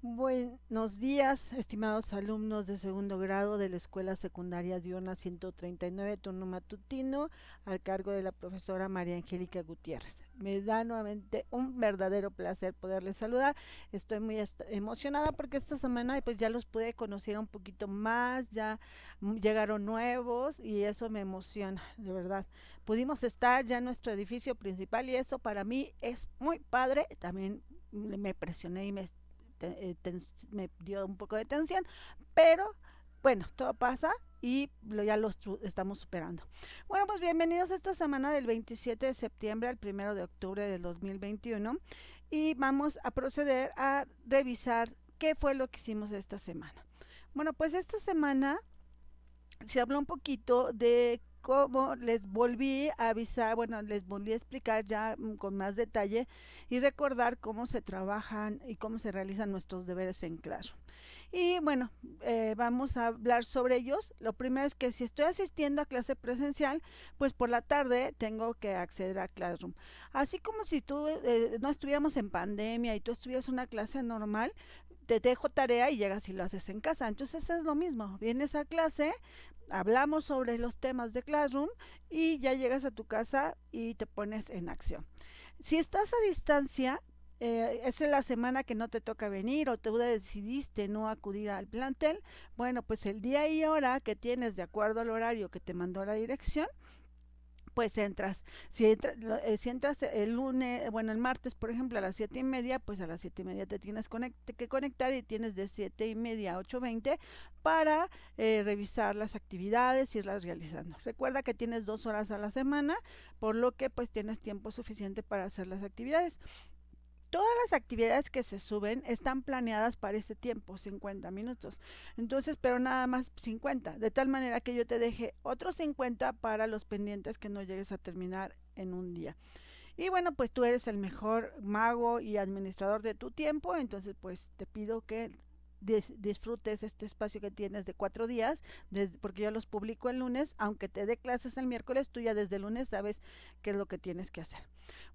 Buenos días, estimados alumnos de segundo grado de la Escuela Secundaria Diurna 139, turno matutino, al cargo de la profesora María Angélica Gutiérrez. Me da nuevamente un verdadero placer poderles saludar. Estoy muy emocionada porque esta semana pues ya los pude conocer un poquito más, ya llegaron nuevos y eso me emociona, de verdad. Pudimos estar ya en nuestro edificio principal y eso para mí es muy padre. También me presioné y me eh, me dio un poco de tensión, pero bueno, todo pasa y lo, ya lo estamos superando. Bueno, pues bienvenidos a esta semana del 27 de septiembre al 1 de octubre del 2021 y vamos a proceder a revisar qué fue lo que hicimos esta semana. Bueno, pues esta semana se habló un poquito de como les volví a avisar, bueno, les volví a explicar ya mm, con más detalle y recordar cómo se trabajan y cómo se realizan nuestros deberes en Classroom. Y bueno, eh, vamos a hablar sobre ellos. Lo primero es que si estoy asistiendo a clase presencial, pues por la tarde tengo que acceder a Classroom. Así como si tú eh, no estuviéramos en pandemia y tú estuvieras una clase normal, te dejo tarea y llegas y lo haces en casa. Entonces es lo mismo. Vienes a clase, hablamos sobre los temas de Classroom y ya llegas a tu casa y te pones en acción. Si estás a distancia, eh, es la semana que no te toca venir o tú decidiste no acudir al plantel, bueno, pues el día y hora que tienes de acuerdo al horario que te mandó la dirección, pues entras. Si, eh, si entras el lunes, bueno, el martes, por ejemplo, a las siete y media, pues a las siete y media te tienes que conectar y tienes de siete y media a ocho veinte para eh, revisar las actividades, irlas realizando. Recuerda que tienes dos horas a la semana, por lo que pues tienes tiempo suficiente para hacer las actividades. Todas las actividades que se suben están planeadas para ese tiempo, 50 minutos. Entonces, pero nada más 50, de tal manera que yo te deje otros 50 para los pendientes que no llegues a terminar en un día. Y bueno, pues tú eres el mejor mago y administrador de tu tiempo, entonces pues te pido que disfrutes este espacio que tienes de cuatro días, porque yo los publico el lunes, aunque te dé clases el miércoles, tú ya desde el lunes sabes qué es lo que tienes que hacer.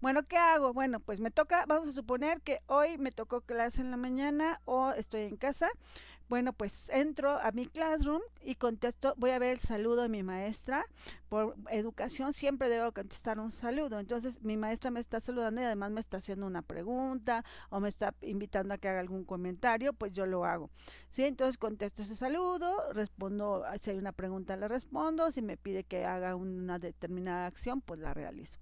Bueno, ¿qué hago? Bueno, pues me toca, vamos a suponer que hoy me tocó clase en la mañana o estoy en casa. Bueno, pues entro a mi classroom y contesto, voy a ver el saludo de mi maestra. Por educación siempre debo contestar un saludo. Entonces mi maestra me está saludando y además me está haciendo una pregunta o me está invitando a que haga algún comentario, pues yo lo hago. ¿Sí? Entonces contesto ese saludo, respondo, si hay una pregunta le respondo, si me pide que haga una determinada acción, pues la realizo.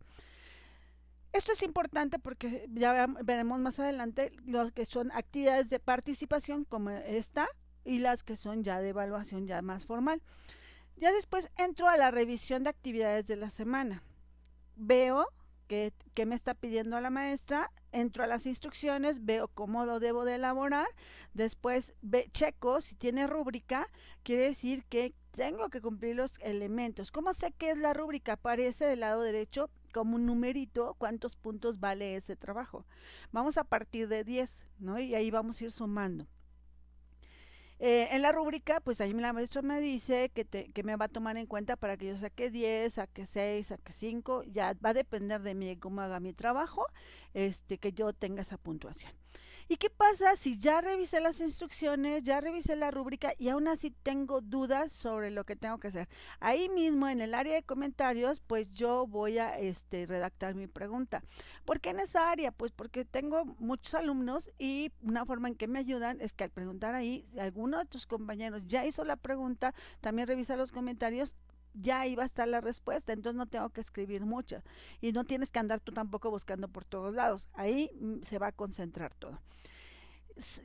Esto es importante porque ya veremos más adelante lo que son actividades de participación como esta y las que son ya de evaluación ya más formal. Ya después entro a la revisión de actividades de la semana. Veo que, me está pidiendo la maestra, entro a las instrucciones, veo cómo lo debo de elaborar, después checo si tiene rúbrica, quiere decir que tengo que cumplir los elementos. ¿Cómo sé qué es la rúbrica? Aparece del lado derecho como un numerito cuántos puntos vale ese trabajo. Vamos a partir de 10, ¿no? Y ahí vamos a ir sumando. Eh, en la rúbrica, pues ahí la maestra me dice que, que me va a tomar en cuenta para que yo saque 10, saque 6, saque 5, ya va a depender de mí cómo haga mi trabajo, este, que yo tenga esa puntuación. ¿Y qué pasa si ya revisé las instrucciones, ya revisé la rúbrica y aún así tengo dudas sobre lo que tengo que hacer? Ahí mismo en el área de comentarios, pues yo voy a este, redactar mi pregunta. ¿Por qué en esa área? Pues porque tengo muchos alumnos y una forma en que me ayudan es que al preguntar ahí, si alguno de tus compañeros ya hizo la pregunta, también revisa los comentarios, ya iba a estar la respuesta, entonces no tengo que escribir mucho y no tienes que andar tú tampoco buscando por todos lados, ahí mm, se va a concentrar todo.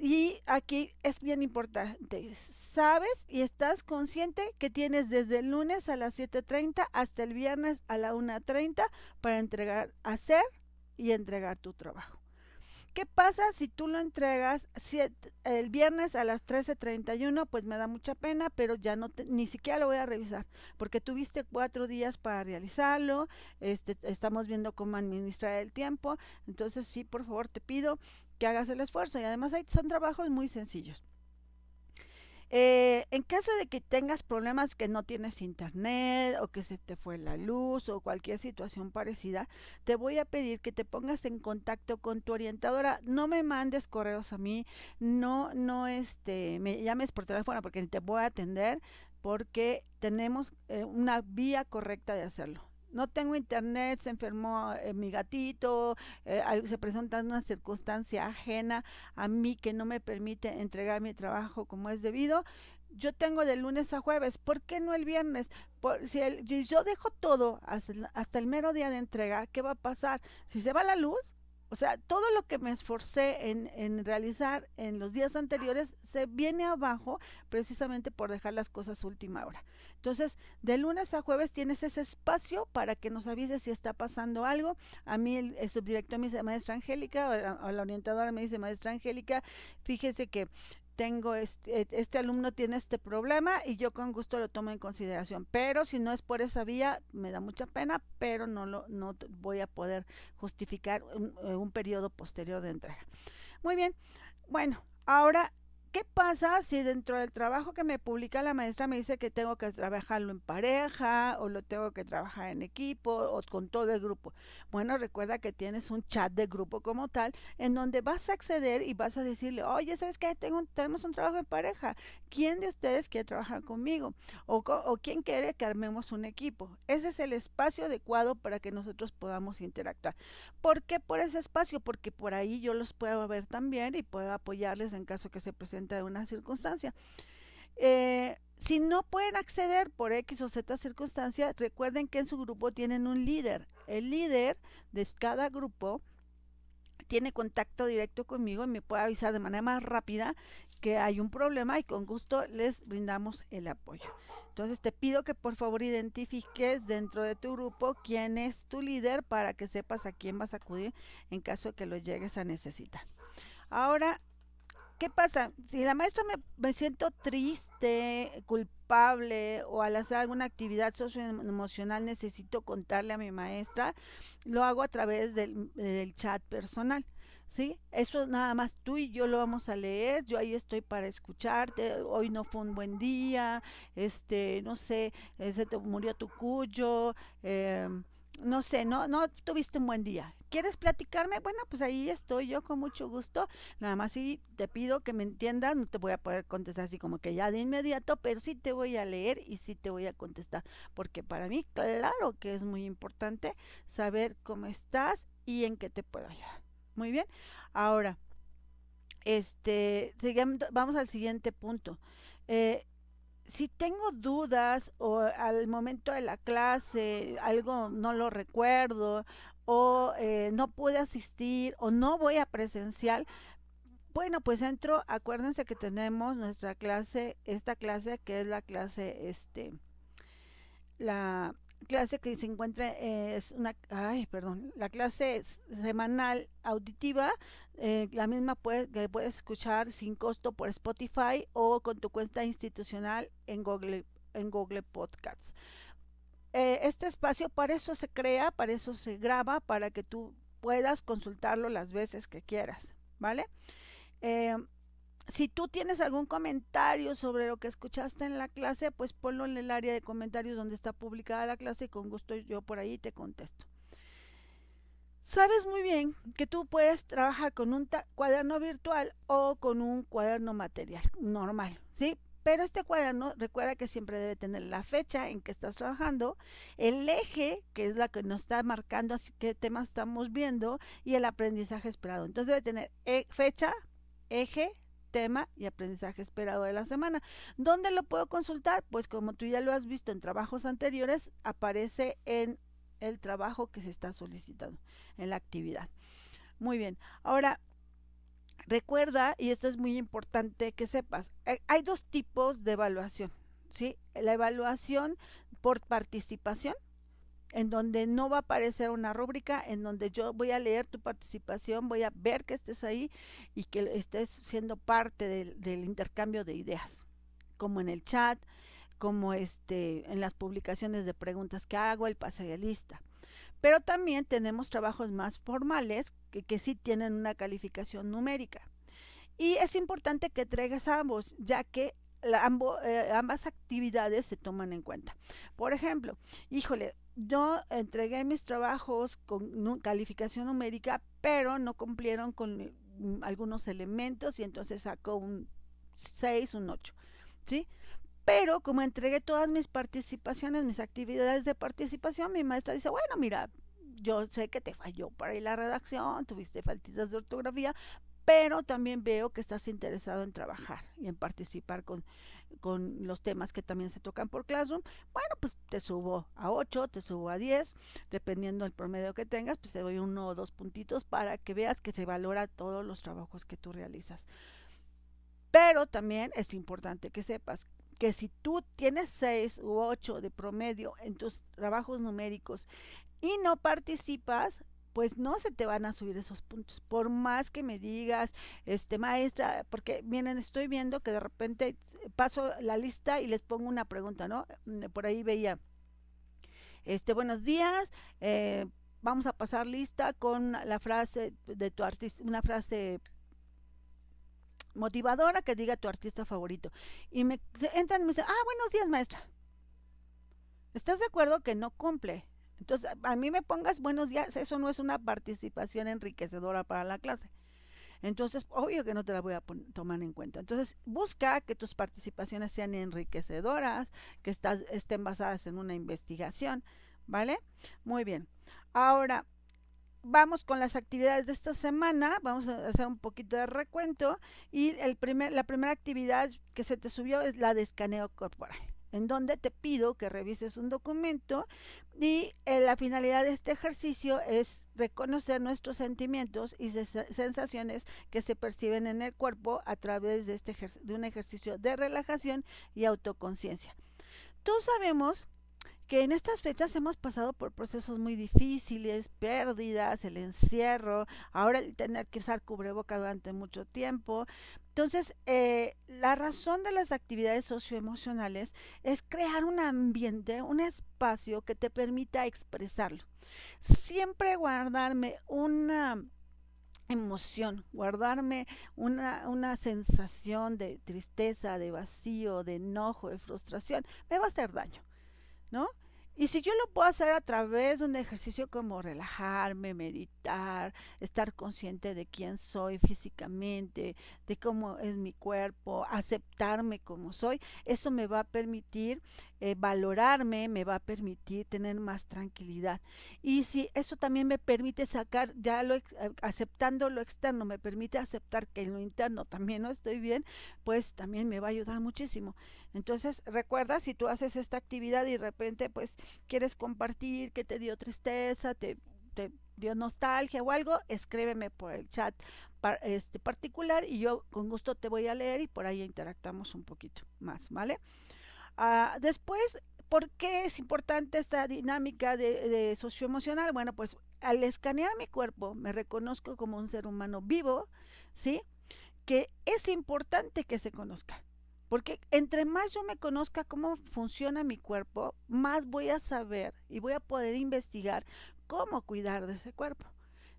Y aquí es bien importante, sabes y estás consciente que tienes desde el lunes a las 7.30 hasta el viernes a la 1.30 para entregar, hacer y entregar tu trabajo. ¿Qué pasa si tú lo entregas el viernes a las 13.31? Pues me da mucha pena, pero ya no ni siquiera lo voy a revisar, porque tuviste cuatro días para realizarlo, este, estamos viendo cómo administrar el tiempo, entonces sí, por favor te pido que hagas el esfuerzo y además son trabajos muy sencillos. Eh, en caso de que tengas problemas que no tienes internet o que se te fue la luz o cualquier situación parecida, te voy a pedir que te pongas en contacto con tu orientadora. No me mandes correos a mí, no, no, este, me llames por teléfono porque te voy a atender porque tenemos eh, una vía correcta de hacerlo no tengo internet, se enfermó eh, mi gatito, eh, se presenta una circunstancia ajena a mí que no me permite entregar mi trabajo como es debido. Yo tengo de lunes a jueves, ¿por qué no el viernes? Por, si, si yo dejo todo hasta, hasta el mero día de entrega, ¿qué va a pasar? Si se va la luz, o sea, todo lo que me esforcé en, en, realizar en los días anteriores se viene abajo precisamente por dejar las cosas última hora. Entonces, de lunes a jueves tienes ese espacio para que nos avises si está pasando algo. A mí el, subdirector me dice, maestra Angélica, o la, orientadora me dice, maestra Angélica, fíjese que tengo este, este, alumno tiene este problema y yo con gusto lo tomo en consideración. Pero si no es por esa vía, me da mucha pena, pero no lo no voy a poder justificar eh, un periodo posterior de entrega. Muy bien. Bueno, ahora ¿Qué pasa si dentro del trabajo que me publica la maestra me dice que tengo que trabajarlo en pareja o lo tengo que trabajar en equipo o con todo el grupo? Bueno, recuerda que tienes un chat de grupo como tal en donde vas a acceder y vas a decirle, oye, ¿sabes qué? Tengo, tenemos un trabajo en pareja. ¿Quién de ustedes quiere trabajar conmigo? O, o quién quiere que armemos un equipo. Ese es el espacio adecuado para que nosotros podamos interactuar. ¿Por qué por ese espacio? Porque por ahí yo los puedo ver también y puedo apoyarles en caso que se de una circunstancia. Eh, si no pueden acceder por X o Z circunstancias, recuerden que en su grupo tienen un líder. El líder de cada grupo tiene contacto directo conmigo y me puede avisar de manera más rápida que hay un problema y con gusto les brindamos el apoyo. Entonces te pido que por favor identifiques dentro de tu grupo quién es tu líder para que sepas a quién vas a acudir en caso de que lo llegues a necesitar. Ahora ¿qué pasa? Si la maestra me, me, siento triste, culpable o al hacer alguna actividad socioemocional necesito contarle a mi maestra, lo hago a través del, del chat personal. ¿sí? Eso nada más tú y yo lo vamos a leer, yo ahí estoy para escucharte, hoy no fue un buen día, este, no sé, eh, se te murió tu cuyo, eh, no sé, no, no tuviste un buen día. ¿Quieres platicarme? Bueno, pues ahí estoy yo con mucho gusto. Nada más sí te pido que me entiendas, no te voy a poder contestar así como que ya de inmediato, pero sí te voy a leer y sí te voy a contestar, porque para mí claro que es muy importante saber cómo estás y en qué te puedo ayudar. Muy bien. Ahora, este, vamos al siguiente punto. Eh, si tengo dudas o al momento de la clase algo no lo recuerdo o eh, no pude asistir o no voy a presencial, bueno, pues entro, acuérdense que tenemos nuestra clase, esta clase que es la clase, este, la clase que se encuentra es una, ay, perdón, la clase semanal auditiva, eh, la misma puede, que puedes escuchar sin costo por Spotify o con tu cuenta institucional en Google, en Google Podcasts. Eh, este espacio para eso se crea, para eso se graba, para que tú puedas consultarlo las veces que quieras, ¿vale? Si tú tienes algún comentario sobre lo que escuchaste en la clase, pues ponlo en el área de comentarios donde está publicada la clase y con gusto yo por ahí te contesto. Sabes muy bien que tú puedes trabajar con un cuaderno virtual o con un cuaderno material normal, ¿sí? Pero este cuaderno, recuerda que siempre debe tener la fecha en que estás trabajando, el eje, que es la que nos está marcando así qué temas estamos viendo, y el aprendizaje esperado. Entonces debe tener eh, fecha, eje, tema y aprendizaje esperado de la semana. ¿Dónde lo puedo consultar? Pues como tú ya lo has visto en trabajos anteriores, aparece en el trabajo que se está solicitando, en la actividad. Muy bien, ahora recuerda, y esto es muy importante que sepas, eh, hay dos tipos de evaluación, ¿sí? La evaluación por participación, en donde no va a aparecer una rúbrica, en donde yo voy a leer tu participación, voy a ver que estés ahí y que estés siendo parte del, intercambio de ideas, como en el chat, como este, en las publicaciones de preguntas que hago, el pase de lista. Pero también tenemos trabajos más formales que, que sí tienen una calificación numérica. Y es importante que traigas ambos, ya que eh, ambas actividades se toman en cuenta. Por ejemplo, híjole, yo entregué mis trabajos con calificación numérica, pero no cumplieron con mm, algunos elementos y entonces sacó un 6, un 8, ¿sí? Pero como entregué todas mis participaciones, mis actividades de participación, mi maestra dice, bueno, mira, yo sé que te falló para ir la redacción, tuviste faltitas de ortografía, pero también veo que estás interesado en trabajar y en participar con, con los temas que también se tocan por Classroom. Bueno, pues te subo a 8, te subo a 10, dependiendo del promedio que tengas, pues te doy uno o dos puntitos para que veas que se valora todos los trabajos que tú realizas. Pero también es importante que sepas que si tú tienes 6 u 8 de promedio en tus trabajos numéricos y no participas, pues no se te van a subir esos puntos. Por más que me digas, este maestra, porque miren, estoy viendo que de repente paso la lista y les pongo una pregunta, ¿no? Mm, por ahí veía, este, buenos días, eh, vamos a pasar lista con la frase de tu artista, una frase motivadora que diga tu artista favorito. Y me entran y me dicen, ah, buenos días, maestra. ¿Estás de acuerdo que no cumple? Entonces, a mí me pongas buenos días, eso no es una participación enriquecedora para la clase. Entonces, obvio que no te la voy a tomar en cuenta. Entonces, busca que tus participaciones sean enriquecedoras, que estén basadas en una investigación, ¿vale? Muy bien. Ahora, vamos con las actividades de esta semana. Vamos a hacer un poquito de recuento. Y el primer, la primera actividad que se te subió es la de escaneo corporal en donde te pido que revises un documento y eh, la finalidad de este ejercicio es reconocer nuestros sentimientos y sensaciones que se perciben en el cuerpo a través de, este de un ejercicio de relajación y autoconciencia. Todos sabemos que en estas fechas hemos pasado por procesos muy difíciles, pérdidas, el encierro, ahora el tener que usar cubreboca durante mucho tiempo. Entonces, eh, la razón de las actividades socioemocionales es crear un ambiente, un espacio que te permita expresarlo. Siempre guardarme una emoción, guardarme una, una sensación de tristeza, de vacío, de enojo, de frustración, me va a hacer daño. ¿No? Y si yo lo puedo hacer a través de un ejercicio como relajarme, meditar, estar consciente de quién soy físicamente, de cómo es mi cuerpo, aceptarme como soy, eso me va a permitir eh, valorarme, me va a permitir tener más tranquilidad. Y si eso también me permite sacar, ya lo aceptando lo externo, me permite aceptar que en lo interno también no estoy bien, pues también me va a ayudar muchísimo. Entonces, recuerda, si tú haces esta actividad y de repente pues quieres compartir que te dio tristeza, te, te dio nostalgia o algo, escríbeme por el chat este particular y yo con gusto te voy a leer y por ahí interactamos un poquito más, ¿vale? Ah, después, ¿por qué es importante esta dinámica de, de socioemocional? Bueno, pues al escanear mi cuerpo me reconozco como un ser humano vivo, ¿sí? Que es importante que se conozca. Porque entre más yo me conozca cómo funciona mi cuerpo, más voy a saber y voy a poder investigar cómo cuidar de ese cuerpo.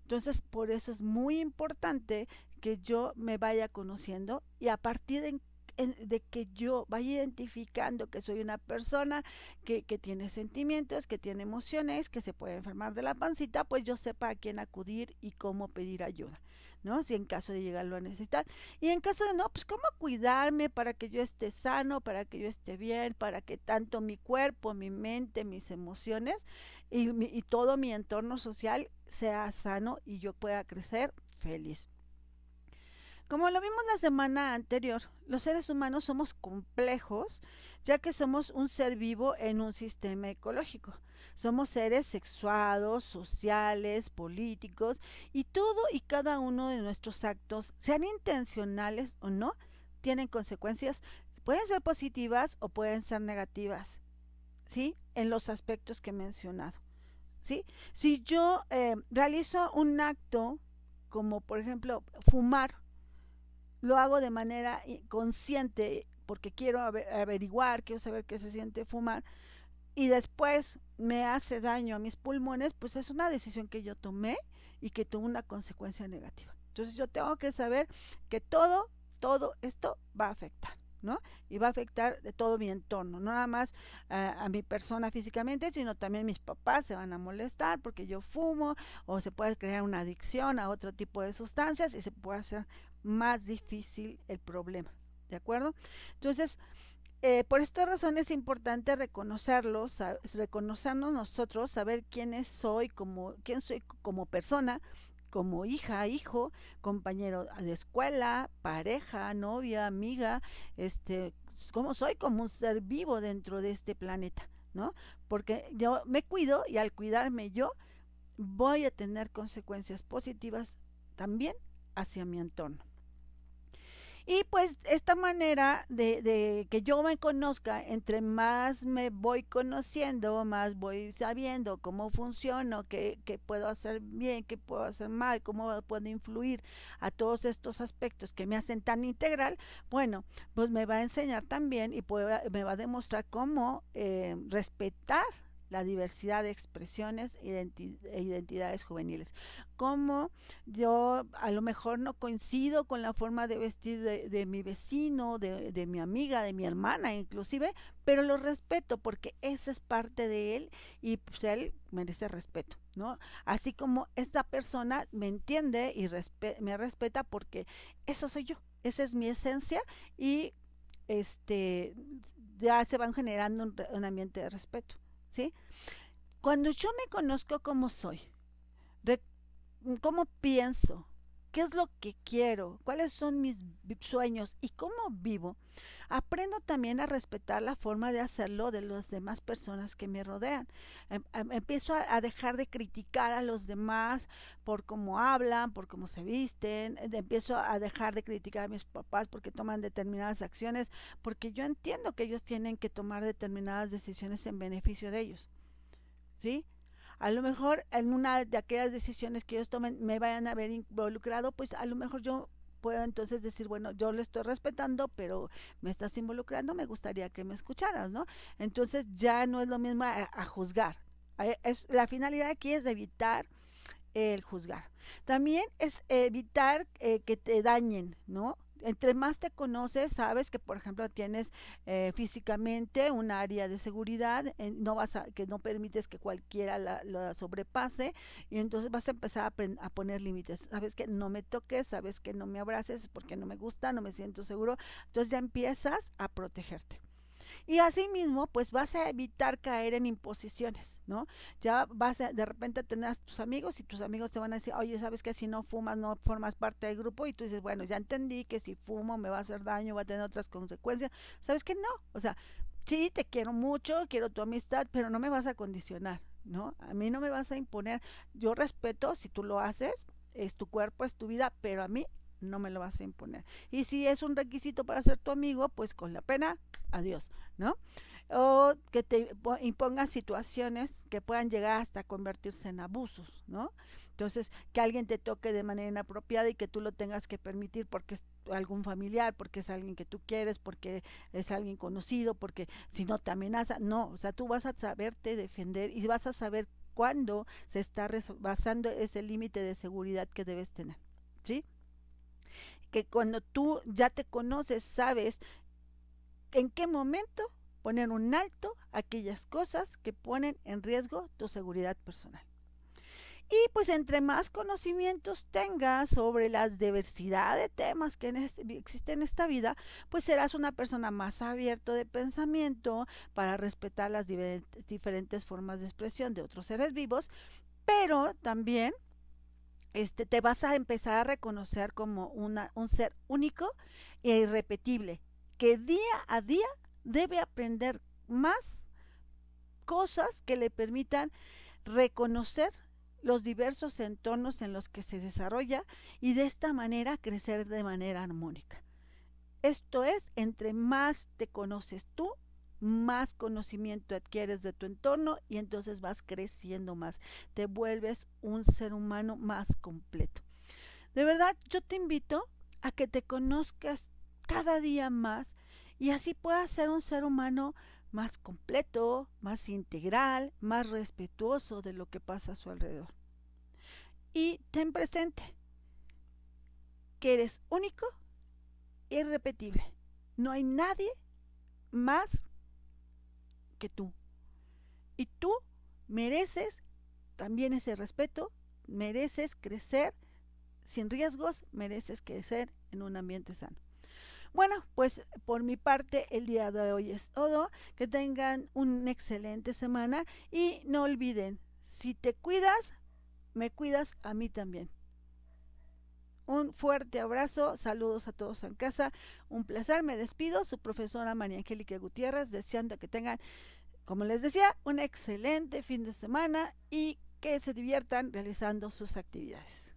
Entonces, por eso es muy importante que yo me vaya conociendo y a partir de, de que yo vaya identificando que soy una persona que, que, tiene sentimientos, que tiene emociones, que se puede enfermar de la pancita, pues yo sepa a quién acudir y cómo pedir ayuda. ¿no? Si en caso de llegarlo a necesitar. Y en caso de no, pues cómo cuidarme para que yo esté sano, para que yo esté bien, para que tanto mi cuerpo, mi mente, mis emociones y, y todo mi entorno social sea sano y yo pueda crecer feliz. Como lo vimos la semana anterior, los seres humanos somos complejos, ya que somos un ser vivo en un sistema ecológico. Somos seres sexuados, sociales, políticos y todo y cada uno de nuestros actos, sean intencionales o no, tienen consecuencias, pueden ser positivas o pueden ser negativas, ¿sí? En los aspectos que he mencionado, ¿sí? Si yo eh, realizo un acto como por ejemplo fumar, lo hago de manera consciente porque quiero averiguar, quiero saber qué se siente fumar, y después me hace daño a mis pulmones, pues es una decisión que yo tomé y que tuvo una consecuencia negativa. Entonces yo tengo que saber que todo, todo esto va a afectar. ¿no? Y va a afectar de todo mi entorno, no nada más a mi persona físicamente, sino también mis papás se van a molestar porque yo fumo o se puede crear una adicción a otro tipo de sustancias y se puede hacer más difícil el problema, ¿de acuerdo? Entonces, eh, por esta razón es importante reconocerlos, reconocernos nosotros, saber quién soy como, quién soy como persona, como hija, hijo, compañero de escuela, pareja, novia, amiga, este, cómo soy como un ser vivo dentro de este planeta, ¿no? Porque yo me cuido y al cuidarme yo voy a tener consecuencias positivas también hacia mi entorno. Y pues esta manera de, de, que yo me conozca, entre más me voy conociendo, más voy sabiendo cómo funciono, qué, qué puedo hacer bien, qué puedo hacer mal, cómo puedo influir a todos estos aspectos que me hacen tan integral, bueno, pues me va a enseñar también y me va a demostrar cómo eh, respetar la diversidad de expresiones e identidades juveniles. Como yo a lo mejor no coincido con la forma de vestir de, mi vecino, de, mi amiga, de mi hermana inclusive, pero lo respeto porque esa es parte de él y pues él merece respeto, ¿no? Así como esta persona me entiende y me respeta porque eso soy yo, esa es mi esencia y este ya se van generando un ambiente de respeto. Cuando yo me conozco como soy, cómo pienso, qué es lo que quiero, cuáles son mis sueños y cómo vivo, aprendo también a respetar la forma de hacerlo de las demás personas que me rodean. Em, em, empiezo a, dejar de criticar a los demás por cómo hablan, por cómo se visten, em, empiezo a dejar de criticar a mis papás porque toman determinadas acciones, porque yo entiendo que ellos tienen que tomar determinadas decisiones en beneficio de ellos. ¿Sí? A lo mejor en una de aquellas decisiones que ellos tomen me vayan a ver involucrado, pues a lo mejor yo puedo entonces decir, bueno, yo le estoy respetando, pero me estás involucrando, me gustaría que me escucharas, ¿no? Entonces ya no es lo mismo a, juzgar. Es, la finalidad aquí es evitar el juzgar. También es evitar eh, que te dañen, ¿no? Entre más te conoces, sabes que, por ejemplo, tienes eh, físicamente un área de seguridad, no vas a, que no permites que cualquiera la, sobrepase, y entonces vas a empezar a, a poner límites. Sabes que no me toques, sabes que no me abraces porque no me gusta, no me siento seguro. Entonces ya empiezas a protegerte. Y asimismo, pues vas a evitar caer en imposiciones, ¿no? Ya vas a de repente tener a tus amigos y tus amigos te van a decir, oye, ¿sabes que si no fumas no formas parte del grupo? Y tú dices, bueno, ya entendí que si fumo me va a hacer daño, va a tener otras consecuencias. ¿Sabes que no? O sea, sí, te quiero mucho, quiero tu amistad, pero no me vas a condicionar, ¿no? A mí no me vas a imponer. Yo respeto si tú lo haces, es tu cuerpo, es tu vida, pero a mí no me lo vas a imponer. Y si es un requisito para ser tu amigo, pues con la pena, adiós. ¿no? O que te impongan situaciones que puedan llegar hasta convertirse en abusos, ¿no? Entonces, que alguien te toque de manera inapropiada y que tú lo tengas que permitir porque es algún familiar, porque es alguien que tú quieres, porque es alguien conocido, porque si no te amenaza, no, o sea, tú vas a saberte defender y vas a saber cuándo se está basando ese límite de seguridad que debes tener, ¿sí? Que cuando tú ya te conoces, sabes en qué momento poner un alto a aquellas cosas que ponen en riesgo tu seguridad personal. Y pues entre más conocimientos tengas sobre la diversidad de temas que existen en esta vida, pues serás una persona más abierta de pensamiento para respetar las diferentes formas de expresión de otros seres vivos, pero también este, te vas a empezar a reconocer como un ser único e irrepetible, que día a día debe aprender más cosas que le permitan reconocer los diversos entornos en los que se desarrolla y de esta manera crecer de manera armónica. Esto es, entre más te conoces tú, más conocimiento adquieres de tu entorno y entonces vas creciendo más, te vuelves un ser humano más completo. De verdad, yo te invito a que te conozcas cada día más y así puedas ser un ser humano más completo, más integral, más respetuoso de lo que pasa a su alrededor. Y ten presente que eres único e irrepetible No hay nadie más que tú. Y tú mereces también ese respeto, mereces crecer sin riesgos, mereces crecer en un ambiente sano. Bueno, pues por mi parte el día de hoy es todo. Que tengan una excelente semana y no olviden, si te cuidas, me cuidas a mí también. Un fuerte abrazo, saludos a todos en casa, un placer, me despido, su profesora María Angélica Gutiérrez, deseando que tengan, como les decía, un excelente fin de semana y que se diviertan realizando sus actividades.